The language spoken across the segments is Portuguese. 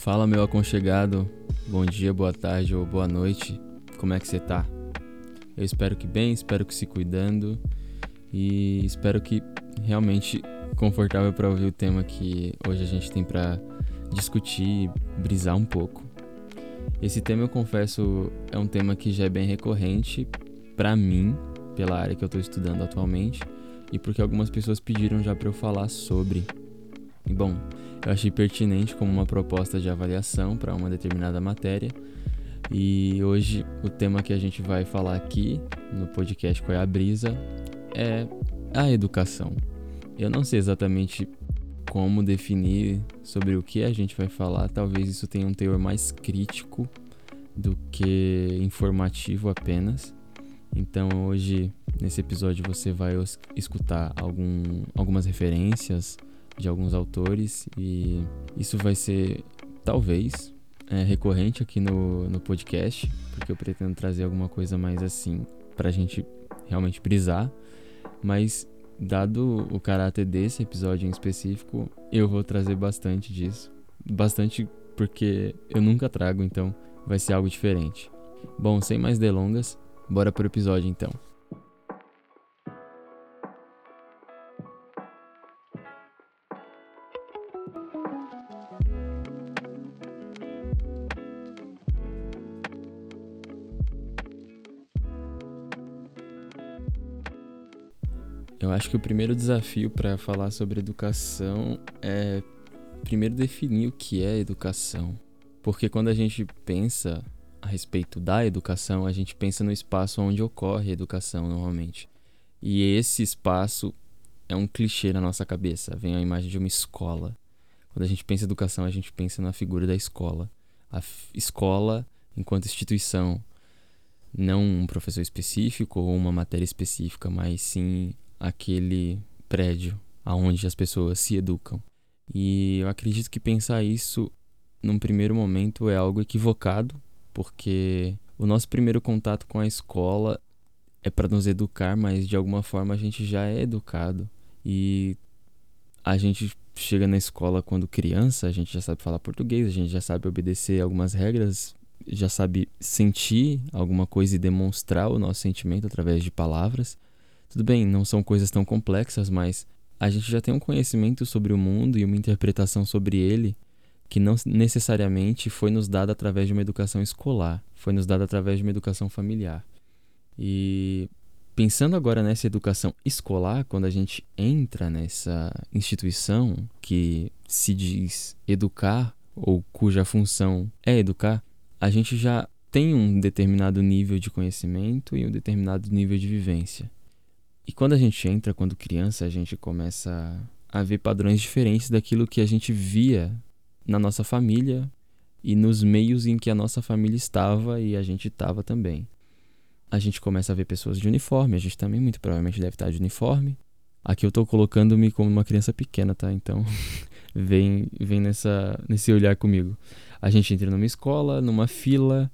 Fala, meu aconchegado. Bom dia, boa tarde ou boa noite. Como é que você tá? Eu espero que bem, espero que se cuidando e espero que realmente confortável para ouvir o tema que hoje a gente tem para discutir, brisar um pouco. Esse tema, eu confesso, é um tema que já é bem recorrente para mim, pela área que eu estou estudando atualmente, e porque algumas pessoas pediram já para eu falar sobre. E bom, eu achei pertinente como uma proposta de avaliação para uma determinada matéria. E hoje o tema que a gente vai falar aqui no podcast Qual é a Brisa é a educação. Eu não sei exatamente como definir sobre o que a gente vai falar, talvez isso tenha um teor mais crítico do que informativo apenas. Então hoje nesse episódio você vai escutar algum, algumas referências de alguns autores e isso vai ser talvez é, recorrente aqui no, no podcast, porque eu pretendo trazer alguma coisa mais assim pra gente realmente brisar, mas dado o caráter desse episódio em específico, eu vou trazer bastante disso. Bastante porque eu nunca trago, então vai ser algo diferente. Bom, sem mais delongas, bora pro episódio então. Acho que o primeiro desafio para falar sobre educação é primeiro definir o que é educação. Porque quando a gente pensa a respeito da educação, a gente pensa no espaço onde ocorre a educação normalmente. E esse espaço é um clichê na nossa cabeça, vem a imagem de uma escola. Quando a gente pensa em educação, a gente pensa na figura da escola. A escola enquanto instituição, não um professor específico ou uma matéria específica, mas sim aquele prédio aonde as pessoas se educam. E eu acredito que pensar isso num primeiro momento é algo equivocado, porque o nosso primeiro contato com a escola é para nos educar, mas de alguma forma a gente já é educado. E a gente chega na escola quando criança, a gente já sabe falar português, a gente já sabe obedecer algumas regras, já sabe sentir alguma coisa e demonstrar o nosso sentimento através de palavras. Tudo bem, não são coisas tão complexas, mas a gente já tem um conhecimento sobre o mundo e uma interpretação sobre ele que não necessariamente foi nos dada através de uma educação escolar, foi nos dada através de uma educação familiar. E pensando agora nessa educação escolar, quando a gente entra nessa instituição que se diz educar ou cuja função é educar, a gente já tem um determinado nível de conhecimento e um determinado nível de vivência. E quando a gente entra, quando criança, a gente começa a ver padrões diferentes daquilo que a gente via na nossa família e nos meios em que a nossa família estava e a gente estava também. A gente começa a ver pessoas de uniforme, a gente também muito provavelmente deve estar de uniforme. Aqui eu estou colocando-me como uma criança pequena, tá? Então, vem vem nessa nesse olhar comigo. A gente entra numa escola, numa fila,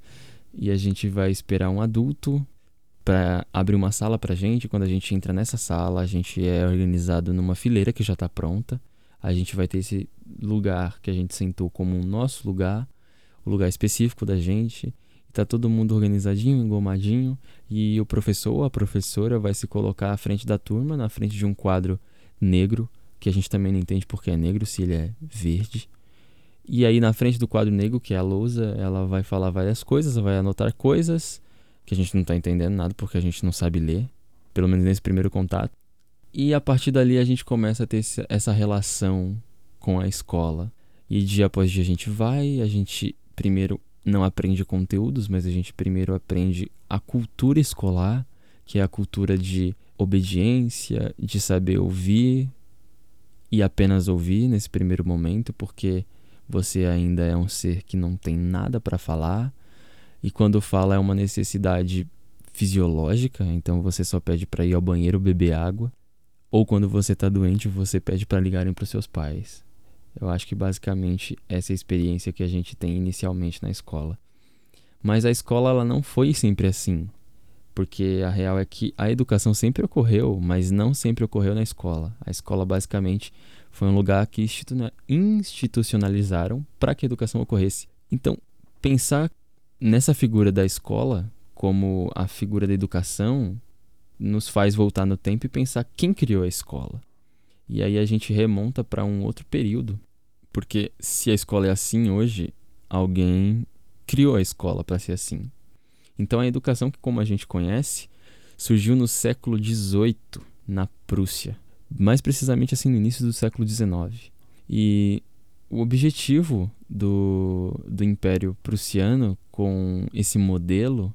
e a gente vai esperar um adulto para abrir uma sala para gente. Quando a gente entra nessa sala, a gente é organizado numa fileira que já está pronta. A gente vai ter esse lugar que a gente sentou como o nosso lugar, o lugar específico da gente. Tá todo mundo organizadinho, engomadinho, e o professor ou a professora vai se colocar à frente da turma, na frente de um quadro negro, que a gente também não entende porque é negro, se ele é verde. E aí na frente do quadro negro, que é a lousa, ela vai falar várias coisas, vai anotar coisas, que a gente não está entendendo nada porque a gente não sabe ler, pelo menos nesse primeiro contato. E a partir dali a gente começa a ter essa relação com a escola. E dia após dia a gente vai, a gente primeiro não aprende conteúdos, mas a gente primeiro aprende a cultura escolar, que é a cultura de obediência, de saber ouvir e apenas ouvir nesse primeiro momento, porque você ainda é um ser que não tem nada para falar e quando fala é uma necessidade fisiológica, então você só pede para ir ao banheiro beber água, ou quando você está doente, você pede para ligarem para os seus pais. Eu acho que basicamente essa é a experiência que a gente tem inicialmente na escola. Mas a escola ela não foi sempre assim. porque a real é que a educação sempre ocorreu, mas não sempre ocorreu na escola. A escola basicamente foi um lugar que institucionalizaram para que a educação ocorresse. Então, pensar nessa figura da escola como a figura da educação nos faz voltar no tempo e pensar quem criou a escola. E aí a gente remonta para um outro período, porque se a escola é assim hoje, alguém criou a escola para ser assim. Então a educação que como a gente conhece surgiu no século XVIII na Prússia, mais precisamente assim no início do século XIX. E o objetivo do, do Império Prussiano com esse modelo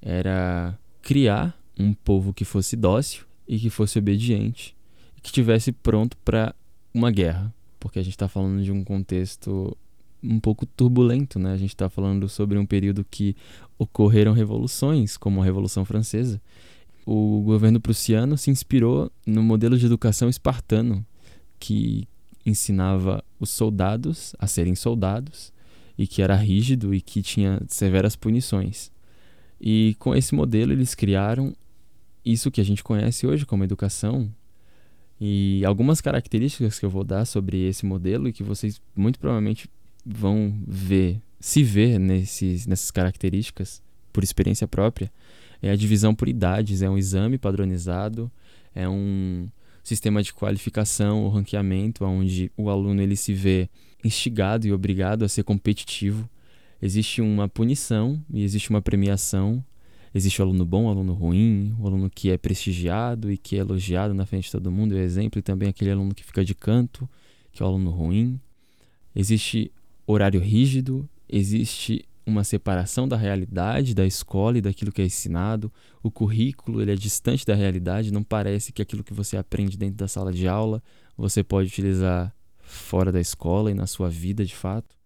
era criar um povo que fosse dócil e que fosse obediente que tivesse pronto para uma guerra, porque a gente está falando de um contexto um pouco turbulento, né? A gente está falando sobre um período que ocorreram revoluções, como a Revolução Francesa. O governo prussiano se inspirou no modelo de educação espartano, que ensinava os soldados a serem soldados e que era rígido e que tinha severas punições. E com esse modelo eles criaram isso que a gente conhece hoje como educação. E algumas características que eu vou dar sobre esse modelo e que vocês muito provavelmente vão ver, se ver nesses, nessas características por experiência própria, é a divisão por idades, é um exame padronizado, é um sistema de qualificação, o ranqueamento, onde o aluno ele se vê instigado e obrigado a ser competitivo. Existe uma punição e existe uma premiação. Existe o aluno bom, o aluno ruim, o aluno que é prestigiado e que é elogiado na frente de todo mundo, é exemplo, e também aquele aluno que fica de canto, que é o aluno ruim. Existe horário rígido, existe uma separação da realidade da escola e daquilo que é ensinado. O currículo ele é distante da realidade, não parece que aquilo que você aprende dentro da sala de aula você pode utilizar fora da escola e na sua vida de fato.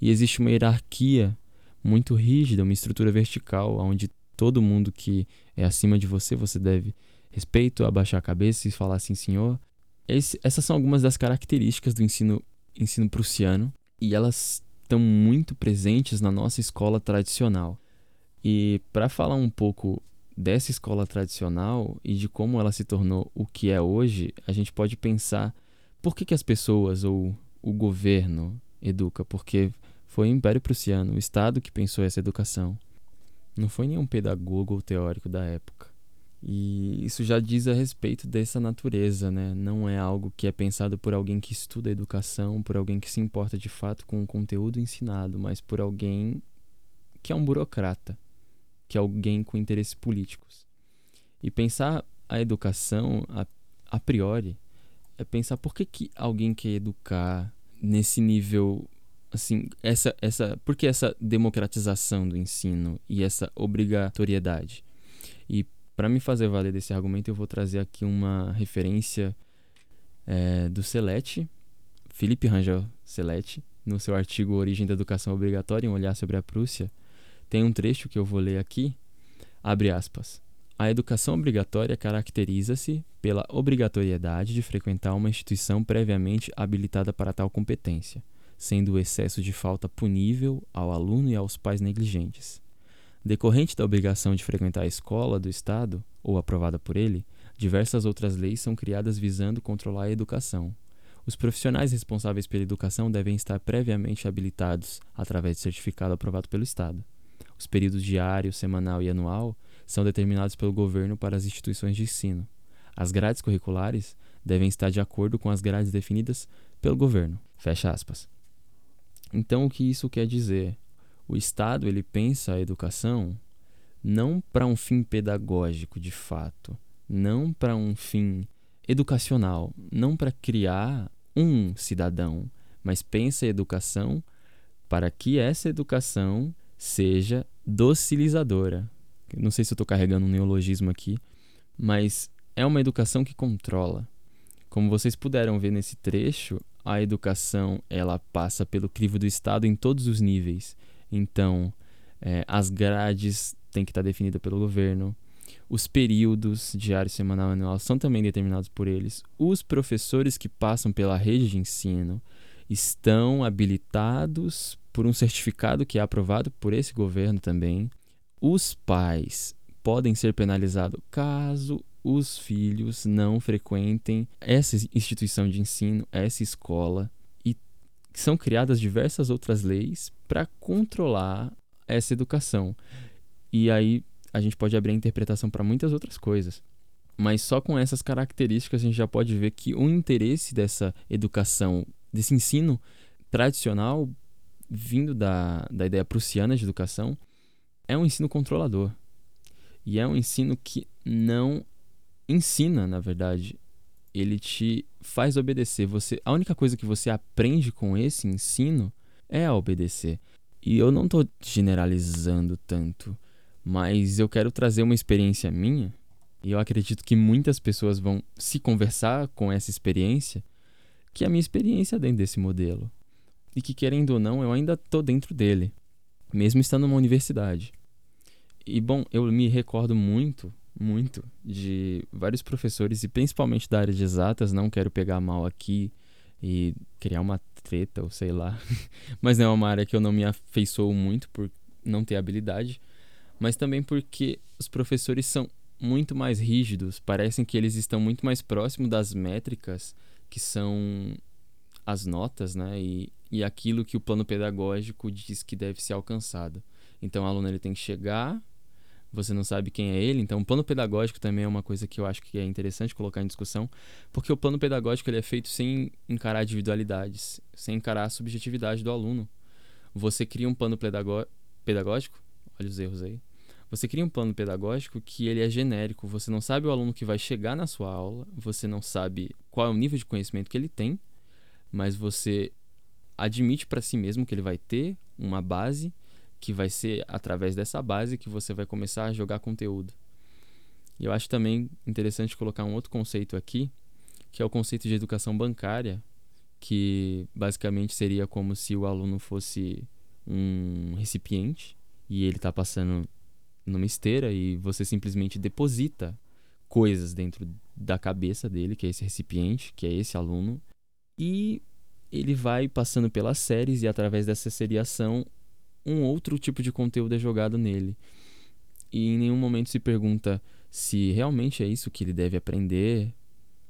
E existe uma hierarquia muito rígida, uma estrutura vertical, onde todo mundo que é acima de você, você deve respeito, abaixar a cabeça e falar assim, senhor. Esse, essas são algumas das características do ensino, ensino prussiano e elas estão muito presentes na nossa escola tradicional. E para falar um pouco dessa escola tradicional e de como ela se tornou o que é hoje, a gente pode pensar por que, que as pessoas ou o governo educa? Porque foi o Império Prussiano, o Estado que pensou essa educação. Não foi nenhum pedagogo ou teórico da época. E isso já diz a respeito dessa natureza, né? Não é algo que é pensado por alguém que estuda educação, por alguém que se importa de fato com o conteúdo ensinado, mas por alguém que é um burocrata, que é alguém com interesses políticos. E pensar a educação a, a priori é pensar por que, que alguém quer educar nesse nível assim, essa essa, por que essa democratização do ensino e essa obrigatoriedade? E para me fazer valer desse argumento, eu vou trazer aqui uma referência é, do Celete, Felipe Rangel Celete, no seu artigo Origem da Educação Obrigatória, um olhar sobre a Prússia, tem um trecho que eu vou ler aqui, abre aspas. A educação obrigatória caracteriza-se pela obrigatoriedade de frequentar uma instituição previamente habilitada para tal competência, sendo o excesso de falta punível ao aluno e aos pais negligentes. Decorrente da obrigação de frequentar a escola do Estado, ou aprovada por ele, diversas outras leis são criadas visando controlar a educação. Os profissionais responsáveis pela educação devem estar previamente habilitados através de certificado aprovado pelo Estado. Os períodos diário, semanal e anual são determinados pelo governo para as instituições de ensino. As grades curriculares devem estar de acordo com as grades definidas pelo governo. Fecha aspas. Então, o que isso quer dizer? O Estado ele pensa a educação não para um fim pedagógico de fato, não para um fim educacional, não para criar um cidadão, mas pensa a educação para que essa educação seja docilizadora. Não sei se eu estou carregando um neologismo aqui, mas é uma educação que controla. Como vocês puderam ver nesse trecho, a educação ela passa pelo crivo do Estado em todos os níveis então, é, as grades têm que estar definidas pelo governo. Os períodos diário, semanal e anual são também determinados por eles. Os professores que passam pela rede de ensino estão habilitados por um certificado que é aprovado por esse governo também. Os pais podem ser penalizados caso os filhos não frequentem essa instituição de ensino, essa escola. E são criadas diversas outras leis para controlar essa educação. E aí a gente pode abrir a interpretação para muitas outras coisas. Mas só com essas características a gente já pode ver que o interesse dessa educação, desse ensino tradicional, vindo da, da ideia prussiana de educação, é um ensino controlador. E é um ensino que não ensina, na verdade. Ele te faz obedecer. Você, a única coisa que você aprende com esse ensino é a obedecer. E eu não estou generalizando tanto, mas eu quero trazer uma experiência minha. E eu acredito que muitas pessoas vão se conversar com essa experiência, que é a minha experiência dentro desse modelo. E que, querendo ou não, eu ainda estou dentro dele, mesmo estando numa universidade. E, bom, eu me recordo muito muito de vários professores e principalmente da área de exatas, não quero pegar mal aqui e criar uma treta ou sei lá, mas não é uma área que eu não me afeiçoo muito por não ter habilidade, mas também porque os professores são muito mais rígidos, parecem que eles estão muito mais próximos das métricas que são as notas, né, e, e aquilo que o plano pedagógico diz que deve ser alcançado. Então o aluno ele tem que chegar você não sabe quem é ele. Então, o plano pedagógico também é uma coisa que eu acho que é interessante colocar em discussão, porque o plano pedagógico ele é feito sem encarar individualidades, sem encarar a subjetividade do aluno. Você cria um plano pedagógico, olha os erros aí. Você cria um plano pedagógico que ele é genérico. Você não sabe o aluno que vai chegar na sua aula, você não sabe qual é o nível de conhecimento que ele tem, mas você admite para si mesmo que ele vai ter uma base que vai ser através dessa base que você vai começar a jogar conteúdo. E eu acho também interessante colocar um outro conceito aqui, que é o conceito de educação bancária, que basicamente seria como se o aluno fosse um recipiente e ele está passando numa esteira e você simplesmente deposita coisas dentro da cabeça dele, que é esse recipiente, que é esse aluno, e ele vai passando pelas séries e através dessa seriação um outro tipo de conteúdo é jogado nele. E em nenhum momento se pergunta se realmente é isso que ele deve aprender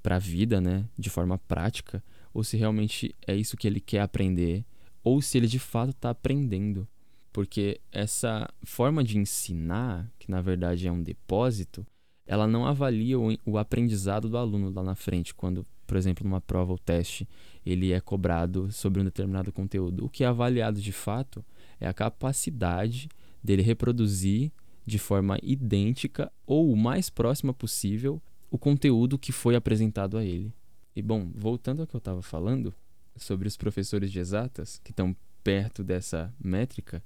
para a vida, né, de forma prática, ou se realmente é isso que ele quer aprender, ou se ele de fato está aprendendo. Porque essa forma de ensinar, que na verdade é um depósito, ela não avalia o, aprendizado do aluno lá na frente, quando, por exemplo, numa prova ou teste, ele é cobrado sobre um determinado conteúdo. O que é avaliado de fato é a capacidade dele reproduzir de forma idêntica ou o mais próxima possível o conteúdo que foi apresentado a ele. E bom, voltando ao que eu estava falando sobre os professores de exatas que estão perto dessa métrica,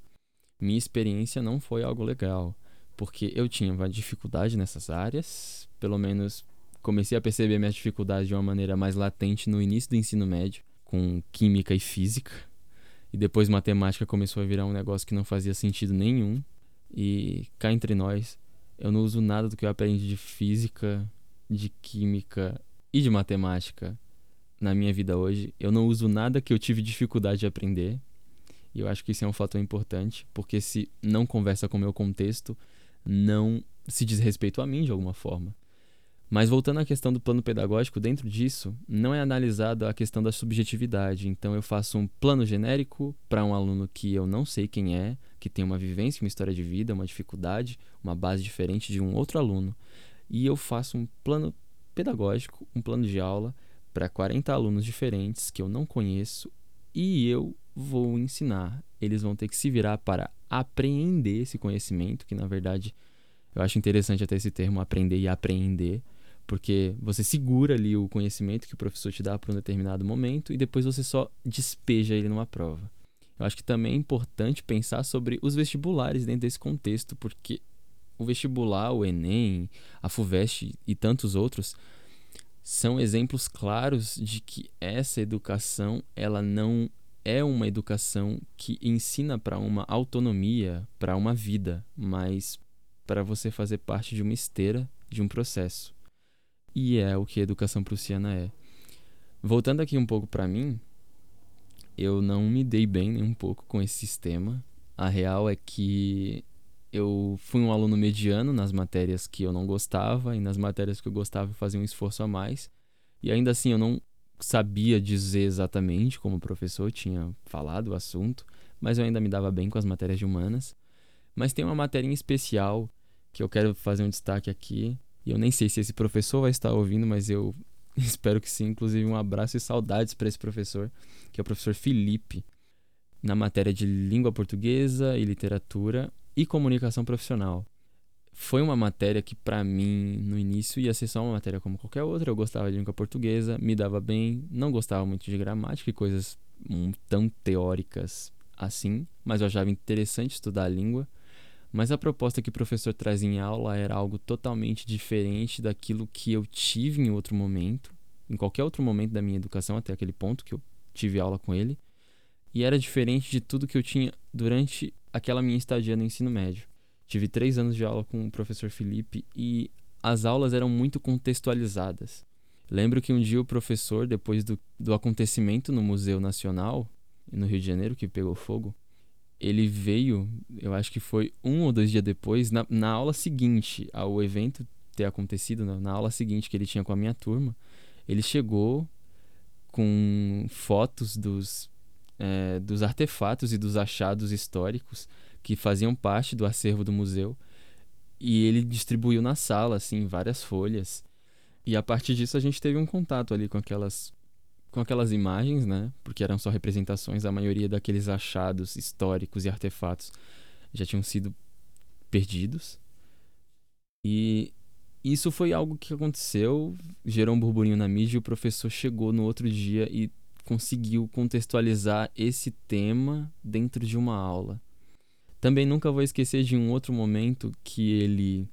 minha experiência não foi algo legal, porque eu tinha uma dificuldade nessas áreas, pelo menos comecei a perceber minha dificuldade de uma maneira mais latente no início do ensino médio, com química e física. E depois matemática começou a virar um negócio que não fazia sentido nenhum. E cá entre nós, eu não uso nada do que eu aprendi de física, de química e de matemática na minha vida hoje. Eu não uso nada que eu tive dificuldade de aprender. E eu acho que isso é um fator importante, porque se não conversa com o meu contexto, não se diz respeito a mim de alguma forma. Mas voltando à questão do plano pedagógico, dentro disso não é analisada a questão da subjetividade. Então eu faço um plano genérico para um aluno que eu não sei quem é, que tem uma vivência, uma história de vida, uma dificuldade, uma base diferente de um outro aluno. E eu faço um plano pedagógico, um plano de aula para 40 alunos diferentes que eu não conheço e eu vou ensinar. Eles vão ter que se virar para apreender esse conhecimento, que na verdade eu acho interessante até esse termo aprender e apreender porque você segura ali o conhecimento que o professor te dá para um determinado momento e depois você só despeja ele numa prova. Eu acho que também é importante pensar sobre os vestibulares dentro desse contexto, porque o vestibular, o Enem, a FUVEST e tantos outros são exemplos claros de que essa educação ela não é uma educação que ensina para uma autonomia, para uma vida, mas para você fazer parte de uma esteira, de um processo e é o que educação prussiana é. Voltando aqui um pouco para mim, eu não me dei bem nem um pouco com esse sistema. A real é que eu fui um aluno mediano nas matérias que eu não gostava e nas matérias que eu gostava eu fazia um esforço a mais. E ainda assim eu não sabia dizer exatamente como o professor tinha falado o assunto, mas eu ainda me dava bem com as matérias de humanas. Mas tem uma matéria em especial que eu quero fazer um destaque aqui. E eu nem sei se esse professor vai estar ouvindo, mas eu espero que sim. Inclusive, um abraço e saudades para esse professor, que é o professor Felipe, na matéria de língua portuguesa e literatura e comunicação profissional. Foi uma matéria que, para mim, no início ia ser só uma matéria como qualquer outra. Eu gostava de língua portuguesa, me dava bem, não gostava muito de gramática e coisas hum, tão teóricas assim, mas eu achava interessante estudar a língua. Mas a proposta que o professor traz em aula era algo totalmente diferente daquilo que eu tive em outro momento, em qualquer outro momento da minha educação, até aquele ponto que eu tive aula com ele. E era diferente de tudo que eu tinha durante aquela minha estadia no ensino médio. Tive três anos de aula com o professor Felipe e as aulas eram muito contextualizadas. Lembro que um dia o professor, depois do, do acontecimento no Museu Nacional, no Rio de Janeiro, que pegou fogo, ele veio, eu acho que foi um ou dois dias depois, na, na aula seguinte ao evento ter acontecido, na, na aula seguinte que ele tinha com a minha turma, ele chegou com fotos dos, é, dos artefatos e dos achados históricos que faziam parte do acervo do museu e ele distribuiu na sala, assim, várias folhas. E a partir disso a gente teve um contato ali com aquelas com aquelas imagens, né? Porque eram só representações, a maioria daqueles achados históricos e artefatos já tinham sido perdidos. E isso foi algo que aconteceu, gerou um burburinho na mídia e o professor chegou no outro dia e conseguiu contextualizar esse tema dentro de uma aula. Também nunca vou esquecer de um outro momento que ele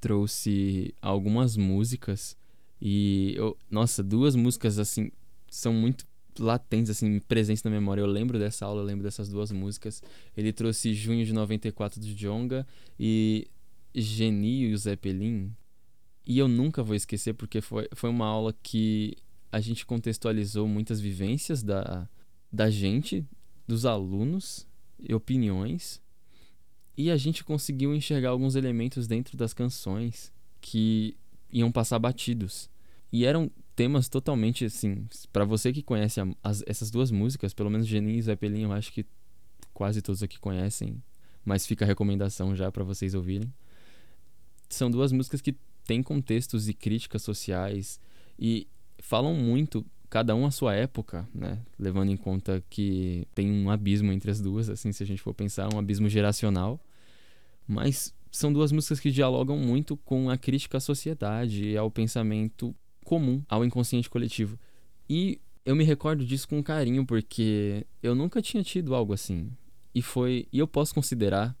trouxe algumas músicas e eu, nossa, duas músicas assim são muito latentes, assim, presentes na memória. Eu lembro dessa aula, eu lembro dessas duas músicas. Ele trouxe Junho de 94 do Jonga e Geni e o Zeppelin. E eu nunca vou esquecer porque foi, foi uma aula que a gente contextualizou muitas vivências da, da gente, dos alunos e opiniões. E a gente conseguiu enxergar alguns elementos dentro das canções que iam passar batidos. E eram temas totalmente assim. para você que conhece as, essas duas músicas, pelo menos Genin e Zeppelin, eu acho que quase todos aqui conhecem. Mas fica a recomendação já para vocês ouvirem. São duas músicas que têm contextos e críticas sociais e falam muito cada um a sua época, né? Levando em conta que tem um abismo entre as duas, assim, se a gente for pensar, um abismo geracional. Mas são duas músicas que dialogam muito com a crítica à sociedade e ao pensamento comum ao inconsciente coletivo. E eu me recordo disso com carinho porque eu nunca tinha tido algo assim. E foi, e eu posso considerar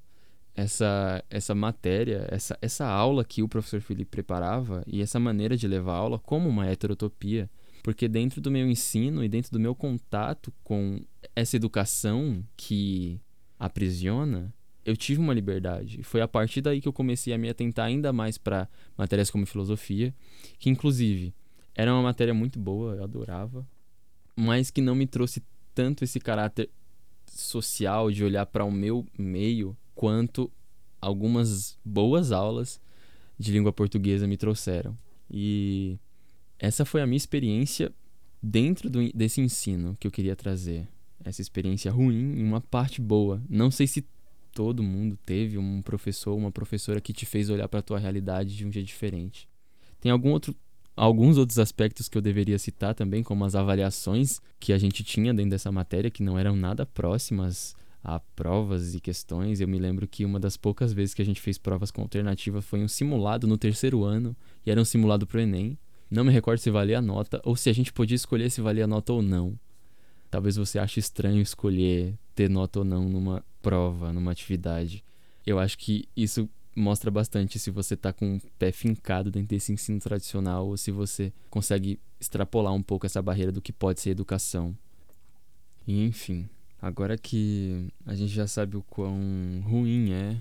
essa essa matéria, essa essa aula que o professor Felipe preparava e essa maneira de levar a aula como uma heterotopia, porque dentro do meu ensino e dentro do meu contato com essa educação que aprisiona, eu tive uma liberdade. Foi a partir daí que eu comecei a me atentar ainda mais para matérias como filosofia, que inclusive era uma matéria muito boa, eu adorava, mas que não me trouxe tanto esse caráter social de olhar para o meu meio quanto algumas boas aulas de língua portuguesa me trouxeram. E essa foi a minha experiência dentro do, desse ensino que eu queria trazer. Essa experiência ruim e uma parte boa. Não sei se todo mundo teve um professor, uma professora que te fez olhar para a tua realidade de um jeito diferente. Tem algum outro alguns outros aspectos que eu deveria citar também, como as avaliações que a gente tinha dentro dessa matéria, que não eram nada próximas a provas e questões. Eu me lembro que uma das poucas vezes que a gente fez provas com alternativa foi um simulado no terceiro ano, e era um simulado o Enem. Não me recordo se valia a nota, ou se a gente podia escolher se valia a nota ou não. Talvez você ache estranho escolher ter nota ou não numa prova, numa atividade. Eu acho que isso mostra bastante se você está com o pé fincado dentro desse ensino tradicional ou se você consegue extrapolar um pouco essa barreira do que pode ser educação. E enfim, agora que a gente já sabe o quão ruim é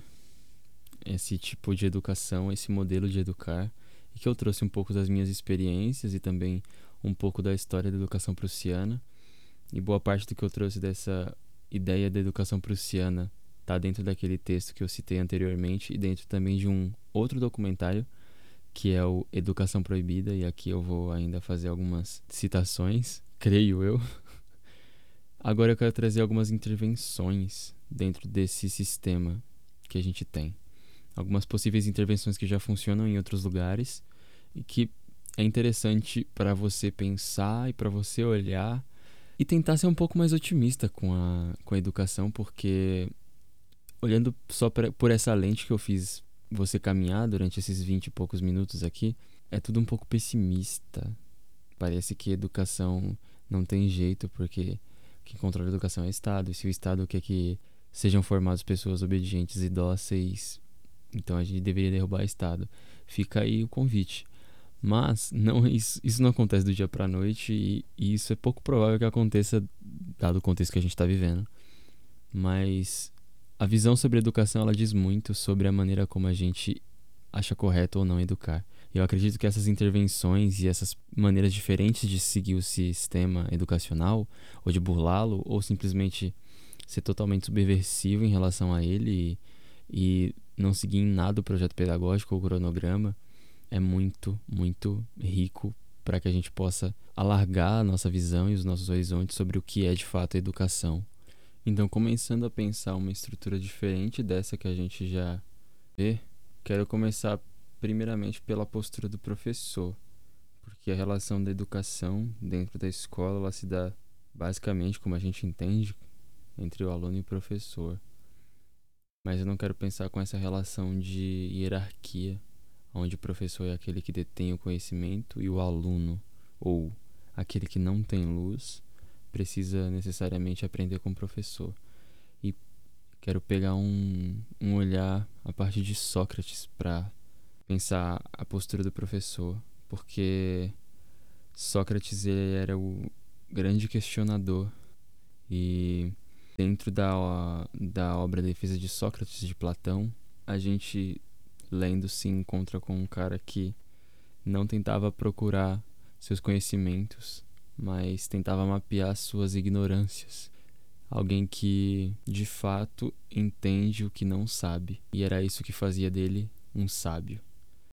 esse tipo de educação, esse modelo de educar, e que eu trouxe um pouco das minhas experiências e também um pouco da história da educação prussiana, e boa parte do que eu trouxe dessa ideia da educação prussiana Tá dentro daquele texto que eu citei anteriormente e dentro também de um outro documentário que é o Educação Proibida e aqui eu vou ainda fazer algumas citações, creio eu. Agora eu quero trazer algumas intervenções dentro desse sistema que a gente tem. Algumas possíveis intervenções que já funcionam em outros lugares e que é interessante para você pensar e para você olhar e tentar ser um pouco mais otimista com a, com a educação, porque olhando só pra, por essa lente que eu fiz você caminhar durante esses 20 e poucos minutos aqui, é tudo um pouco pessimista. Parece que educação não tem jeito, porque quem controla a educação é o Estado. E se o Estado quer que sejam formadas pessoas obedientes e dóceis, então a gente deveria derrubar o Estado. Fica aí o convite. Mas não isso, isso não acontece do dia para a noite e, e, isso é pouco provável que aconteça dado o contexto que a gente está vivendo. Mas a visão sobre educação ela diz muito sobre a maneira como a gente acha correto ou não educar. Eu acredito que essas intervenções e essas maneiras diferentes de seguir o sistema educacional, ou de burlá-lo, ou simplesmente ser totalmente subversivo em relação a ele e, e não seguir em nada o projeto pedagógico ou o cronograma, é muito, muito rico para que a gente possa alargar a nossa visão e os nossos horizontes sobre o que é de fato a educação. Então, começando a pensar uma estrutura diferente dessa que a gente já vê, quero começar primeiramente pela postura do professor, porque a relação da educação dentro da escola ela se dá basicamente como a gente entende entre o aluno e o professor. Mas eu não quero pensar com essa relação de hierarquia, onde o professor é aquele que detém o conhecimento e o aluno, ou aquele que não tem luz, precisa necessariamente aprender com o professor. E quero pegar um, um olhar a partir de Sócrates para pensar a postura do professor, porque Sócrates ele era o grande questionador e dentro da, da obra Defesa de Sócrates de Platão, a gente lendo se encontra com um cara que não tentava procurar seus conhecimentos, mas tentava mapear suas ignorâncias. Alguém que de fato entende o que não sabe, e era isso que fazia dele um sábio.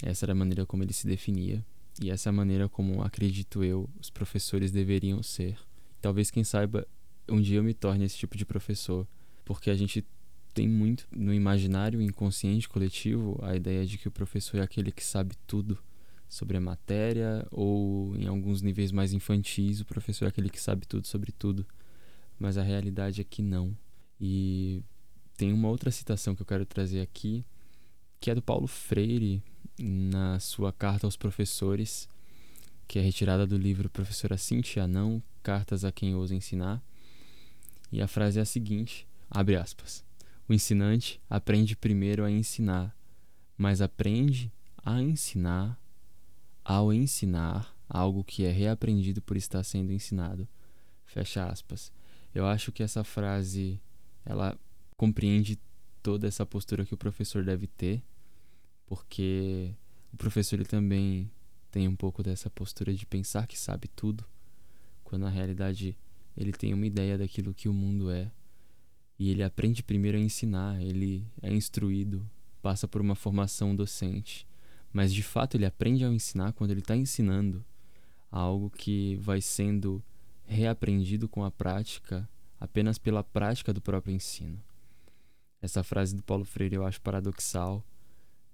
Essa era a maneira como ele se definia, e essa é a maneira como, acredito eu, os professores deveriam ser. Talvez, quem saiba, um dia eu me torne esse tipo de professor, porque a gente tem muito no imaginário inconsciente coletivo a ideia de que o professor é aquele que sabe tudo sobre a matéria, ou em alguns níveis mais infantis, o professor é aquele que sabe tudo sobre tudo. Mas a realidade é que não. E tem uma outra citação que eu quero trazer aqui, que é do Paulo Freire, na sua carta aos professores, que é retirada do livro Professora Cintia Não, Cartas a quem ousa ensinar. E a frase é a seguinte, abre aspas. O ensinante aprende primeiro a ensinar, mas aprende a ensinar ao ensinar algo que é reaprendido por estar sendo ensinado. Fecha aspas. Eu acho que essa frase ela compreende toda essa postura que o professor deve ter, porque o professor ele também tem um pouco dessa postura de pensar que sabe tudo, quando na realidade ele tem uma ideia daquilo que o mundo é. E ele aprende primeiro a ensinar, ele é instruído, passa por uma formação docente mas de fato ele aprende ao ensinar quando ele está ensinando algo que vai sendo reaprendido com a prática apenas pela prática do próprio ensino. Essa frase do Paulo Freire eu acho paradoxal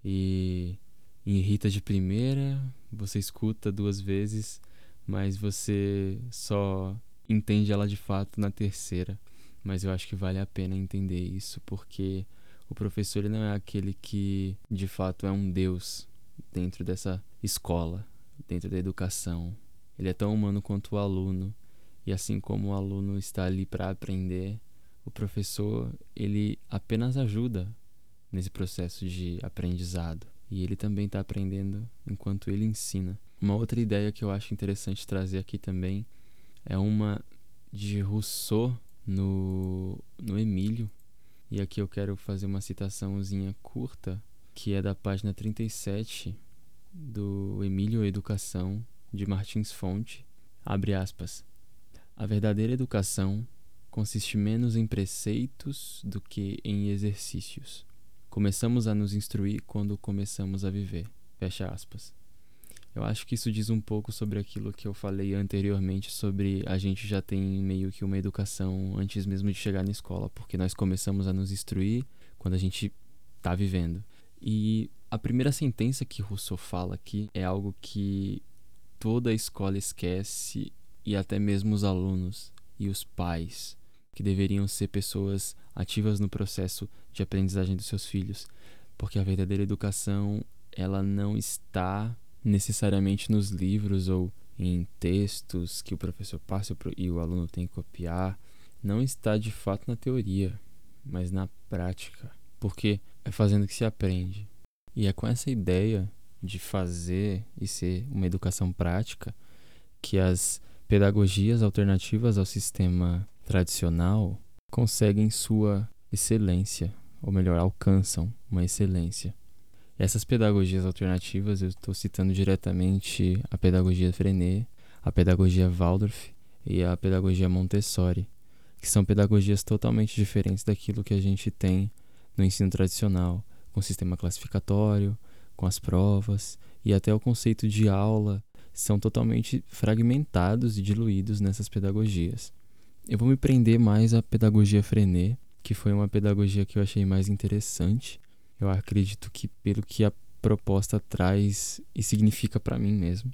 e irrita de primeira, você escuta duas vezes, mas você só entende ela de fato na terceira. Mas eu acho que vale a pena entender isso porque o professor ele não é aquele que de fato é um deus dentro dessa escola, dentro da educação. Ele é tão humano quanto o aluno, e assim como o aluno está ali para aprender, o professor ele apenas ajuda nesse processo de aprendizado e ele também está aprendendo enquanto ele ensina. Uma outra ideia que eu acho interessante trazer aqui também é uma de Rousseau no, no Emílio. E aqui eu quero fazer uma citaçãozinha curta que é da página 37 do Emílio Educação de Martins Fonte. Abre aspas. A verdadeira educação consiste menos em preceitos do que em exercícios. Começamos a nos instruir quando começamos a viver. Fecha aspas. Eu acho que isso diz um pouco sobre aquilo que eu falei anteriormente sobre a gente já tem meio que uma educação antes mesmo de chegar na escola, porque nós começamos a nos instruir quando a gente está vivendo. E a primeira sentença que Rousseau fala aqui é algo que toda a escola esquece e até mesmo os alunos e os pais, que deveriam ser pessoas ativas no processo de aprendizagem dos seus filhos, porque a verdadeira educação, ela não está necessariamente nos livros ou em textos que o professor passa e o aluno tem que copiar, não está de fato na teoria, mas na prática, porque é fazendo que se aprende. E é com essa ideia de fazer e ser uma educação prática que as pedagogias alternativas ao sistema tradicional conseguem sua excelência, ou melhor, alcançam uma excelência. Essas pedagogias alternativas, eu estou citando diretamente a pedagogia Frenet, a pedagogia Waldorf e a pedagogia Montessori, que são pedagogias totalmente diferentes daquilo que a gente tem no ensino tradicional, com o sistema classificatório, com as provas e até o conceito de aula são totalmente fragmentados e diluídos nessas pedagogias. Eu vou me prender mais à pedagogia Frenet, que foi uma pedagogia que eu achei mais interessante eu acredito que pelo que a proposta traz e significa para mim mesmo.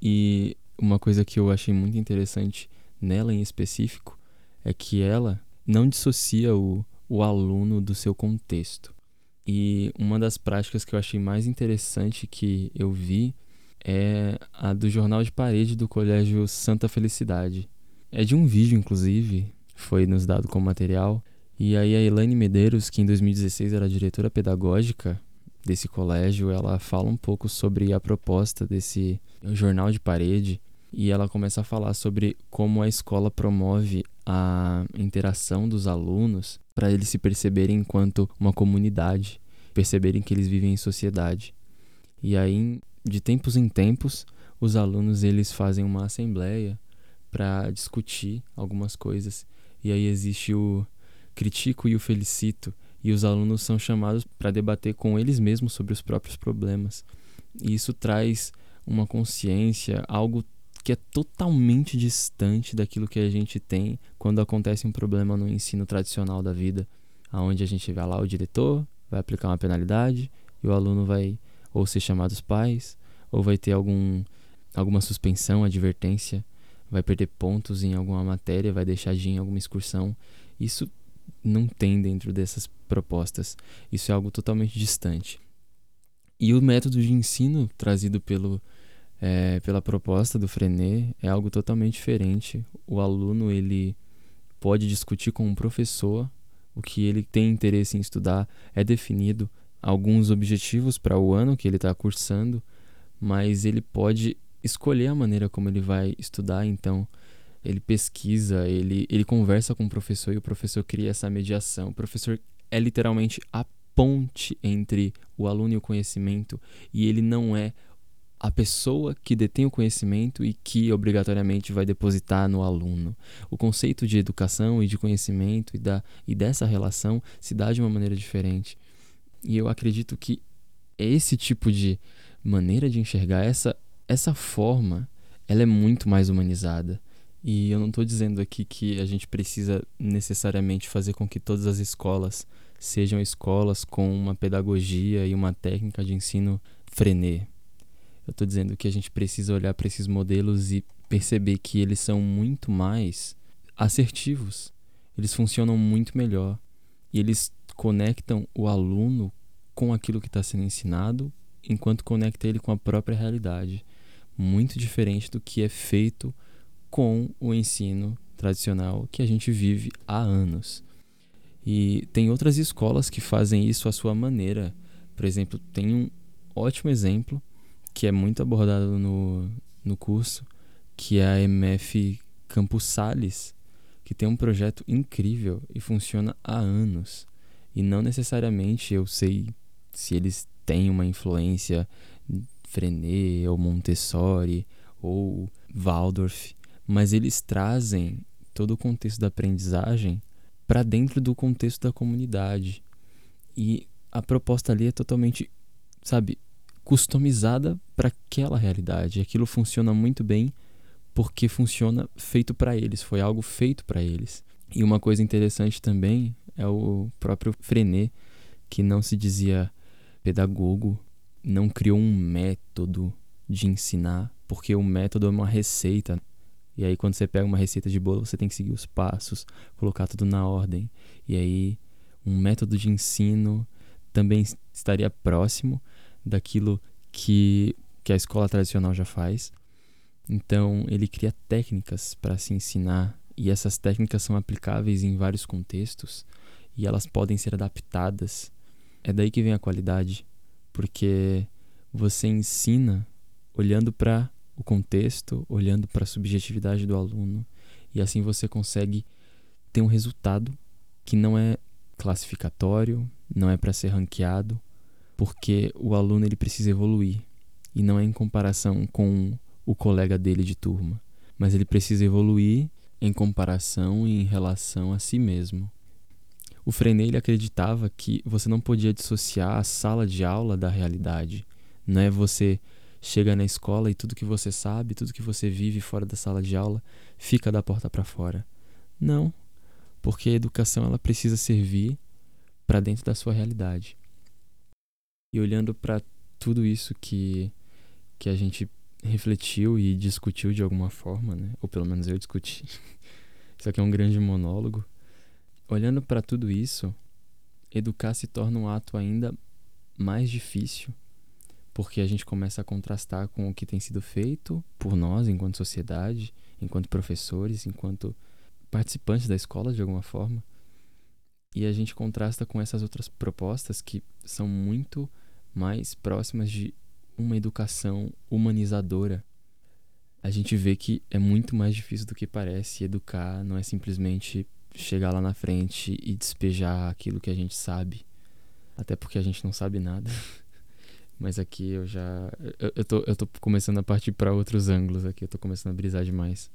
E uma coisa que eu achei muito interessante nela em específico é que ela não dissocia o, o aluno do seu contexto. E uma das práticas que eu achei mais interessante que eu vi é a do jornal de parede do Colégio Santa Felicidade. É de um vídeo, inclusive, foi nos dado como material, e aí a Elaine Medeiros, que em 2016 era diretora pedagógica desse colégio, ela fala um pouco sobre a proposta desse jornal de parede e ela começa a falar sobre como a escola promove a interação dos alunos para eles se perceberem enquanto uma comunidade, perceberem que eles vivem em sociedade. E aí, de tempos em tempos, os alunos eles fazem uma assembleia para discutir algumas coisas. E aí existe o critico e o felicito, e os alunos são chamados para debater com eles mesmos sobre os próprios problemas. E isso traz uma consciência, algo que é totalmente distante daquilo que a gente tem quando acontece um problema no ensino tradicional da vida, aonde a gente vai lá o diretor vai aplicar uma penalidade e o aluno vai ou ser chamado os pais ou vai ter algum alguma suspensão, advertência, vai perder pontos em alguma matéria, vai deixar de ir em alguma excursão. Isso não tem dentro dessas propostas. Isso é algo totalmente distante. E o método de ensino trazido pelo, é, pela proposta do Frenet é algo totalmente diferente. O aluno ele pode discutir com um professor o que ele tem interesse em estudar, é definido alguns objetivos para o ano que ele está cursando, mas ele pode escolher a maneira como ele vai estudar. Então, ele pesquisa, ele, ele conversa com o professor e o professor cria essa mediação. O professor é literalmente a ponte entre o aluno e o conhecimento e ele não é a pessoa que detém o conhecimento e que obrigatoriamente vai depositar no aluno. O conceito de educação e de conhecimento e, da, e dessa relação se dá de uma maneira diferente. E eu acredito que esse tipo de maneira de enxergar, essa, essa forma, ela é muito mais humanizada. E eu não estou dizendo aqui que a gente precisa necessariamente fazer com que todas as escolas sejam escolas com uma pedagogia e uma técnica de ensino frenê. Eu estou dizendo que a gente precisa olhar para esses modelos e perceber que eles são muito mais assertivos. Eles funcionam muito melhor e eles conectam o aluno com aquilo que está sendo ensinado, enquanto conecta ele com a própria realidade. Muito diferente do que é feito com o ensino tradicional que a gente vive há anos. E tem outras escolas que fazem isso à sua maneira. Por exemplo, tem um ótimo exemplo que é muito abordado no, no curso, que é a MF Campus Sales, que tem um projeto incrível e funciona há anos. E não necessariamente eu sei se eles têm uma influência Frenet ou Montessori ou Waldorf, mas eles trazem todo o contexto da aprendizagem para dentro do contexto da comunidade. E a proposta ali é totalmente, sabe, customizada para aquela realidade. Aquilo funciona muito bem porque funciona feito para eles, foi algo feito para eles. E uma coisa interessante também é o próprio Frenet, que não se dizia pedagogo, não criou um método de ensinar, porque o método é uma receita. E aí quando você pega uma receita de bolo, você tem que seguir os passos, colocar tudo na ordem. E aí um método de ensino também estaria próximo daquilo que, que a escola tradicional já faz. Então, ele cria técnicas para se ensinar, e essas técnicas são aplicáveis em vários contextos e elas podem ser adaptadas. É daí que vem a qualidade, porque você ensina olhando para o contexto, olhando para a subjetividade do aluno, e assim você consegue ter um resultado que não é classificatório, não é para ser ranqueado, porque o aluno ele precisa evoluir e não é em comparação com o colega dele de turma, mas ele precisa evoluir em comparação e em relação a si mesmo. O Frenet ele acreditava que você não podia dissociar a sala de aula da realidade. Não é você chega na escola e tudo que você sabe, tudo que você vive fora da sala de aula fica da porta para fora. Não, porque a educação ela precisa servir para dentro da sua realidade. E olhando para tudo isso que, que a gente refletiu e discutiu de alguma forma, né? ou pelo menos eu discuti, isso aqui é um grande monólogo. Olhando para tudo isso, educar se torna um ato ainda mais difícil, porque a gente começa a contrastar com o que tem sido feito por nós, enquanto sociedade, enquanto professores, enquanto participantes da escola de alguma forma. E a gente contrasta com essas outras propostas que são muito mais próximas de uma educação humanizadora. A gente vê que é muito mais difícil do que parece. Educar não é simplesmente chegar lá na frente e despejar aquilo que a gente sabe. Até porque a gente não sabe nada. Mas aqui eu já. Eu, eu, tô, eu tô começando a partir para outros ângulos aqui. Eu tô começando a brisar demais.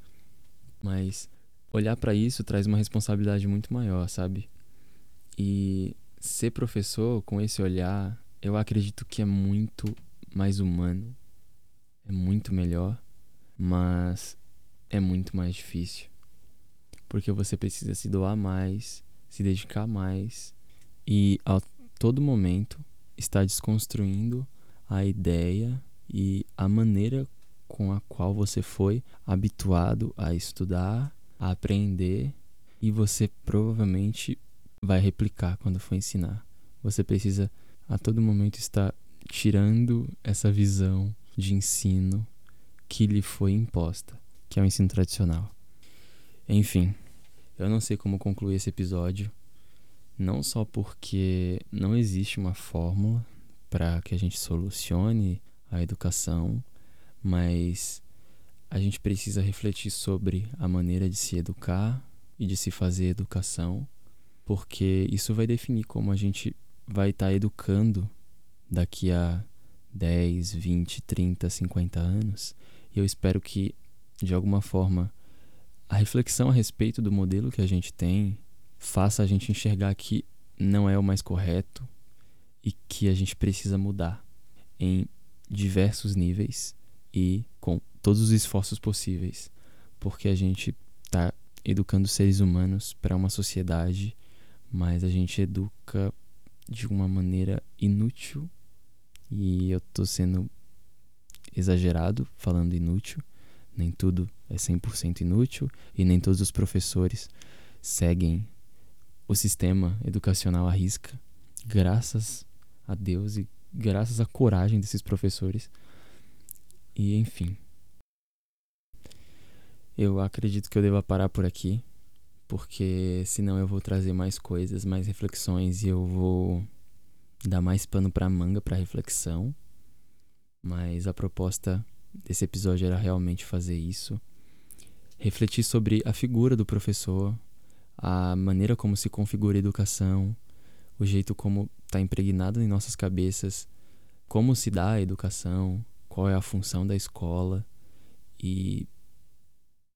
Mas olhar para isso traz uma responsabilidade muito maior, sabe? E ser professor com esse olhar eu acredito que é muito mais humano, é muito melhor, mas é muito mais difícil. Porque você precisa se doar mais, se dedicar mais e a todo momento está desconstruindo a ideia e a maneira com a qual você foi habituado a estudar, a aprender e você provavelmente vai replicar quando for ensinar. Você precisa a todo momento está tirando essa visão de ensino que lhe foi imposta, que é o ensino tradicional. Enfim, eu não sei como concluir esse episódio, não só porque não existe uma fórmula para que a gente solucione a educação, mas a gente precisa refletir sobre a maneira de se educar e de se fazer educação, porque isso vai definir como a gente vai estar tá educando daqui a 10, 20, 30, 50 anos. E eu espero que, de alguma forma, a reflexão a respeito do modelo que a gente tem faça a gente enxergar que não é o mais correto e que a gente precisa mudar em diversos níveis e com todos os esforços possíveis, porque a gente está educando seres humanos para uma sociedade, mas a gente educa de uma maneira inútil e eu tô sendo exagerado falando inútil. Nem tudo é 100% inútil e nem todos os professores seguem o sistema educacional à risca. Graças a Deus e graças à coragem desses professores. E enfim. Eu acredito que eu deva parar por aqui porque senão eu vou trazer mais coisas, mais reflexões e eu vou dar mais pano para manga para reflexão. Mas a proposta desse episódio era realmente fazer isso, refletir sobre a figura do professor, a maneira como se configura a educação, o jeito como está impregnado em nossas cabeças, como se dá a educação, qual é a função da escola e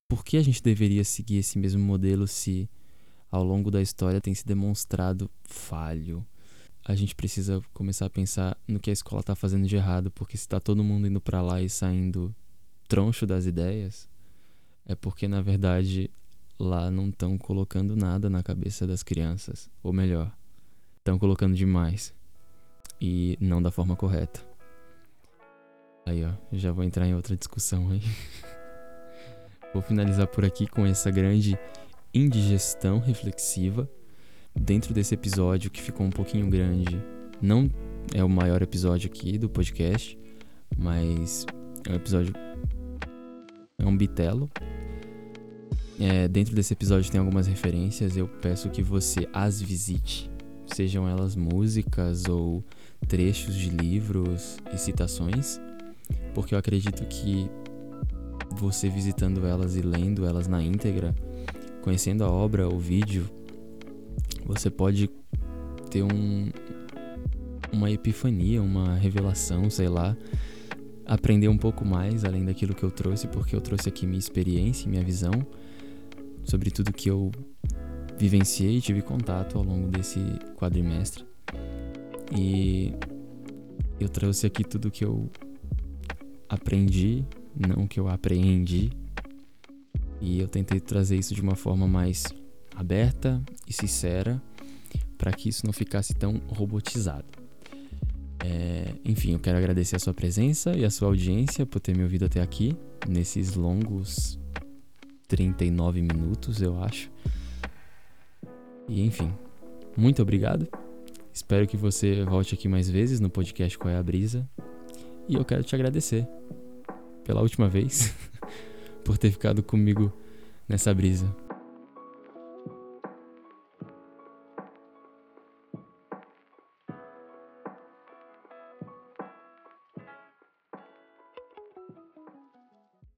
por que a gente deveria seguir esse mesmo modelo se ao longo da história tem se demonstrado falho? A gente precisa começar a pensar no que a escola está fazendo de errado, porque se está todo mundo indo para lá e saindo troncho das ideias, é porque na verdade lá não estão colocando nada na cabeça das crianças, ou melhor, estão colocando demais e não da forma correta. Aí, ó, já vou entrar em outra discussão aí. vou finalizar por aqui com essa grande indigestão reflexiva dentro desse episódio que ficou um pouquinho grande. Não é o maior episódio aqui do podcast, mas é um episódio. É um bitelo. É, dentro desse episódio tem algumas referências. Eu peço que você as visite, sejam elas músicas ou trechos de livros e citações, porque eu acredito que você visitando elas e lendo elas na íntegra, conhecendo a obra, o vídeo, você pode ter um, uma epifania, uma revelação, sei lá, aprender um pouco mais além daquilo que eu trouxe, porque eu trouxe aqui minha experiência, minha visão sobre tudo que eu vivenciei e tive contato ao longo desse quadrimestre. E eu trouxe aqui tudo que eu aprendi, não que eu apreendi. E eu tentei trazer isso de uma forma mais aberta e sincera para que isso não ficasse tão robotizado. É, enfim, eu quero agradecer a sua presença e a sua audiência por ter me ouvido até aqui, nesses longos 39 minutos, eu acho. E enfim, muito obrigado. Espero que você volte aqui mais vezes no podcast Qual é a Brisa. E eu quero te agradecer pela última vez por ter ficado comigo nessa brisa.